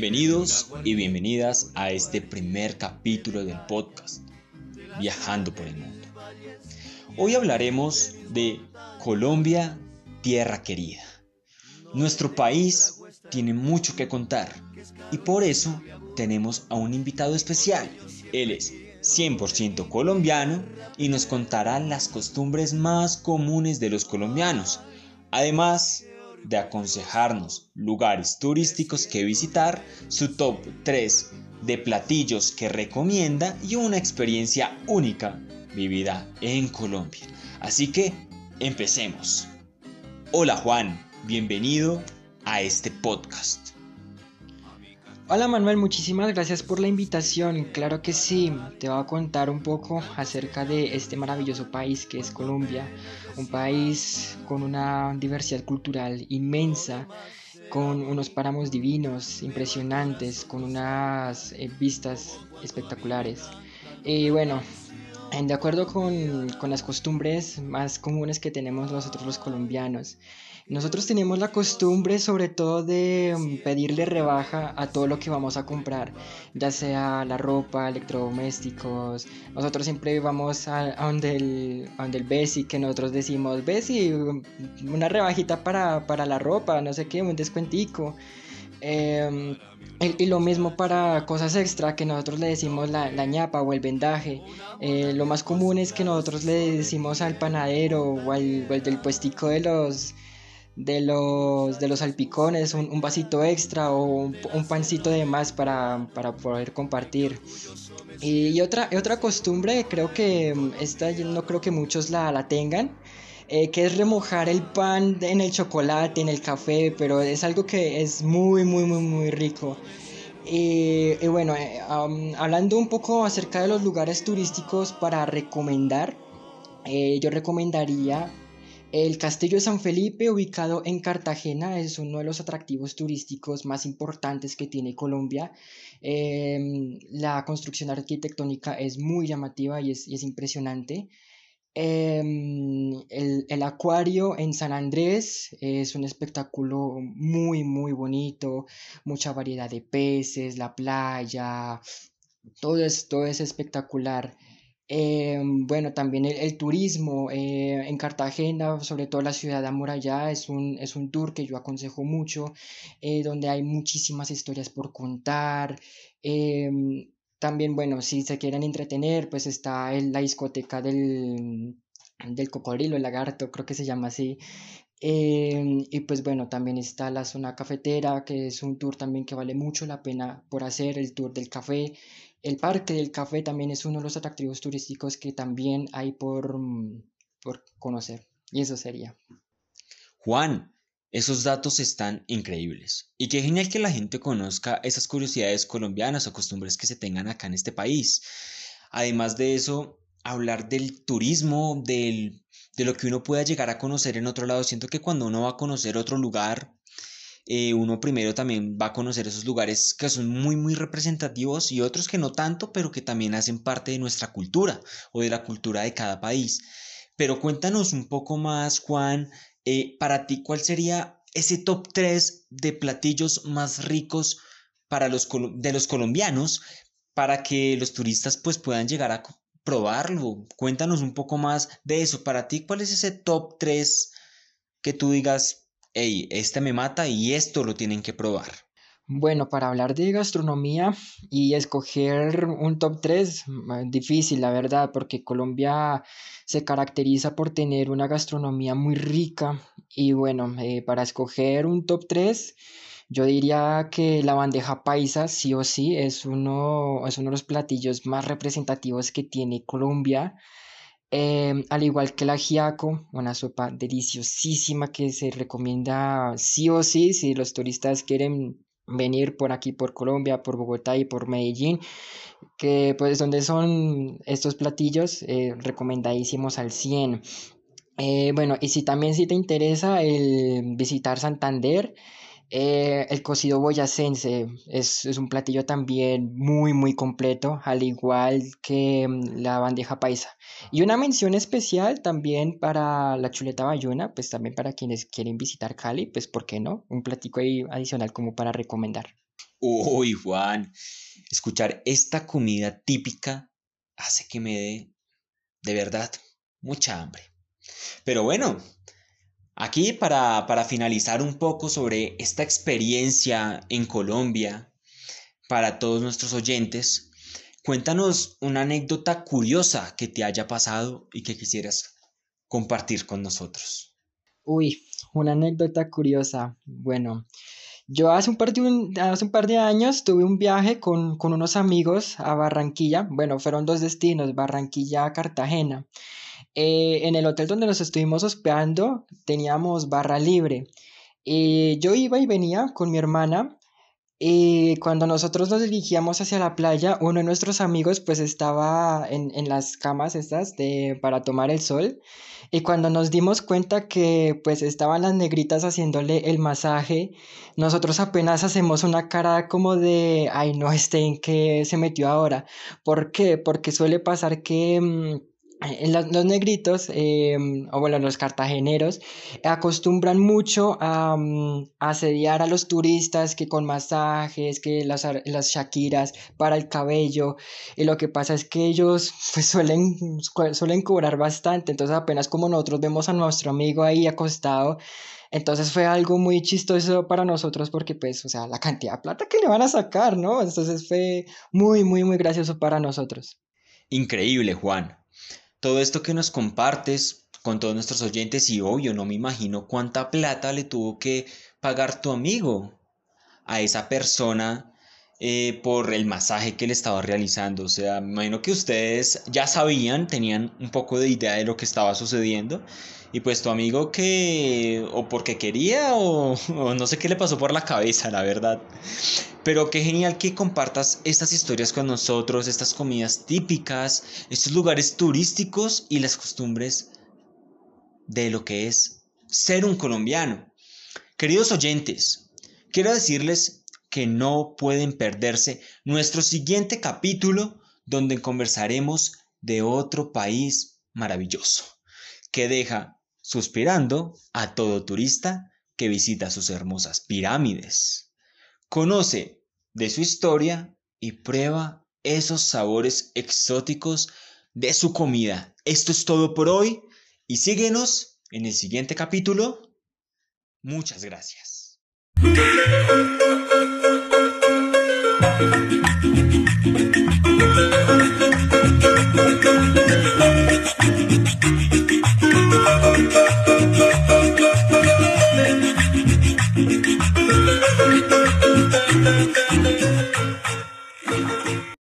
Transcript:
Bienvenidos y bienvenidas a este primer capítulo del podcast, Viajando por el Mundo. Hoy hablaremos de Colombia, tierra querida. Nuestro país tiene mucho que contar y por eso tenemos a un invitado especial. Él es 100% colombiano y nos contará las costumbres más comunes de los colombianos. Además, de aconsejarnos lugares turísticos que visitar, su top 3 de platillos que recomienda y una experiencia única vivida en Colombia. Así que empecemos. Hola Juan, bienvenido a este podcast. Hola Manuel, muchísimas gracias por la invitación. Claro que sí, te voy a contar un poco acerca de este maravilloso país que es Colombia, un país con una diversidad cultural inmensa, con unos páramos divinos, impresionantes, con unas eh, vistas espectaculares. Y bueno, de acuerdo con, con las costumbres más comunes que tenemos nosotros los colombianos, nosotros tenemos la costumbre sobre todo de mm, pedirle rebaja a todo lo que vamos a comprar, ya sea la ropa, electrodomésticos. Nosotros siempre vamos a, donde, el, donde el Besi, que nosotros decimos, Besi, mm, una rebajita para, la ropa, no sé qué, un descuentico. Em, y, lo mismo para cosas extra que nosotros le decimos la, ñapa o el vendaje. Eh, lo más común es que nosotros le decimos al panadero o al, o al del puestico de los de los, de los salpicones, un, vasito extra o un, pancito de más para, poder compartir. Y, otra, otra costumbre, creo que mm, esta no creo que muchos la, tengan, eh, que es remojar el pan en el chocolate, en el café, pero es algo que es muy, muy, muy, muy rico. Y, bueno, eh, hablando un poco acerca de los lugares turísticos para recomendar, eh, yo recomendaría el Castillo de San Felipe, ubicado en Cartagena, es uno de los atractivos turísticos más importantes que tiene Colombia. Em, la construcción arquitectónica es muy llamativa y es, impresionante. Em, el, acuario en San Andrés es un espectáculo muy, muy bonito, mucha variedad de peces, la playa, todo todo es espectacular. Eh, bueno, también el, turismo eh, en Cartagena, sobre todo la ciudad de amurallada, es un, es un tour que yo aconsejo mucho, eh, donde hay muchísimas historias por contar. también, bueno, si se quieren entretener, pues está la discoteca del, del cocodrilo, el lagarto, creo que se llama así. y pues bueno, también está la zona cafetera, que es un tour también que vale mucho la pena por hacer, el tour del café. El Parque del Café también es uno de los atractivos turísticos que también hay por, mm, por conocer. Y eso sería. Juan, esos datos están increíbles. Y qué genial que la gente conozca esas curiosidades colombianas o costumbres que se tengan acá en este país. Además de eso, hablar del turismo, del, de lo que uno pueda llegar a conocer en otro lado. Siento que cuando uno va a conocer otro lugar, eh, uno primero también va a conocer esos lugares que son muy, muy representativos y otros que no tanto, pero que también hacen parte de nuestra cultura o de la cultura de cada país. Pero cuéntanos un poco más, Juan, eh, para ti, ¿cuál sería ese top 3 de platillos más ricos para los, de los colombianos para que los turistas pues puedan llegar a probarlo? Cuéntanos un poco más de eso. Para ti, ¿cuál es ese top 3 que tú digas, hey, este me mata y esto lo tienen que probar? Bueno, para hablar de gastronomía y escoger un top 3, difícil, la verdad, porque Colombia se caracteriza por tener una gastronomía muy rica. Y bueno, eh, para escoger un top 3, yo diría que la bandeja paisa, sí o sí, es uno, es uno de los platillos más representativos que tiene Colombia. Em, al igual que el ajiaco, una sopa deliciosísima que se recomienda sí o sí si los turistas quieren venir por aquí, por Colombia, por Bogotá y por Medellín, que pues donde son estos platillos eh, recomendadísimos al 100. Eh, bueno, y si también si te interesa el visitar Santander, eh, el cocido boyacense es, un platillo también muy muy completo, al igual que mm, la bandeja paisa. Y una mención especial también para la chuleta bayuna, pues también para quienes quieren visitar Cali, pues ¿por qué no? Un platico ahí adicional como para recomendar. Uy, Juan, escuchar esta comida típica hace que me dé, de verdad, mucha hambre. Pero bueno, aquí para, para finalizar un poco sobre esta experiencia en Colombia, para todos nuestros oyentes, cuéntanos una anécdota curiosa que te haya pasado y que quisieras compartir con nosotros. Uy, una anécdota curiosa. Bueno, yo hace un par de, hace un par de años tuve un viaje con, con unos amigos a Barranquilla. Bueno, fueron dos destinos, Barranquilla a Cartagena. Eh, en el hotel donde nos estuvimos hospedando teníamos barra libre. Eh, yo iba y venía con mi hermana y cuando nosotros nos dirigíamos hacia la playa, uno de nuestros amigos pues estaba en, en las camas estas de, para tomar el sol. Y cuando nos dimos cuenta que pues estaban las negritas haciéndole el masaje, nosotros apenas hacemos una cara como de, ay no, este en qué se metió ahora. ¿Por qué? Porque suele pasar que... Mm, los, negritos, em, o bueno, los cartageneros, acostumbran mucho a, mm, asediar a los turistas que con masajes, que las, las shakiras para el cabello. Y lo que pasa es que ellos pues, suelen, suelen cobrar bastante. Entonces, apenas como nosotros vemos a nuestro amigo ahí acostado, entonces fue algo muy chistoso para nosotros porque pues, o sea, la cantidad de plata que le van a sacar, ¿no? Entonces fue muy, muy, muy gracioso para nosotros. Increíble, Juan todo esto que nos compartes con todos nuestros oyentes y obvio, no me imagino cuánta plata le tuvo que pagar tu amigo a esa persona eh, por el masaje que le estaba realizando. O sea, me imagino que ustedes ya sabían, tenían un poco de idea de lo que estaba sucediendo. Y pues tu amigo que o porque quería o, o no sé qué le pasó por la cabeza, la verdad. Pero qué genial que compartas estas historias con nosotros, estas comidas típicas, estos lugares turísticos y las costumbres de lo que es ser un colombiano. Queridos oyentes, quiero decirles que no pueden perderse nuestro siguiente capítulo donde conversaremos de otro país maravilloso que deja suspirando a todo turista que visita sus hermosas pirámides. Conoce de su historia y prueba esos sabores exóticos de su comida. Esto es todo por hoy y síguenos en el siguiente capítulo. Muchas gracias. Thank you.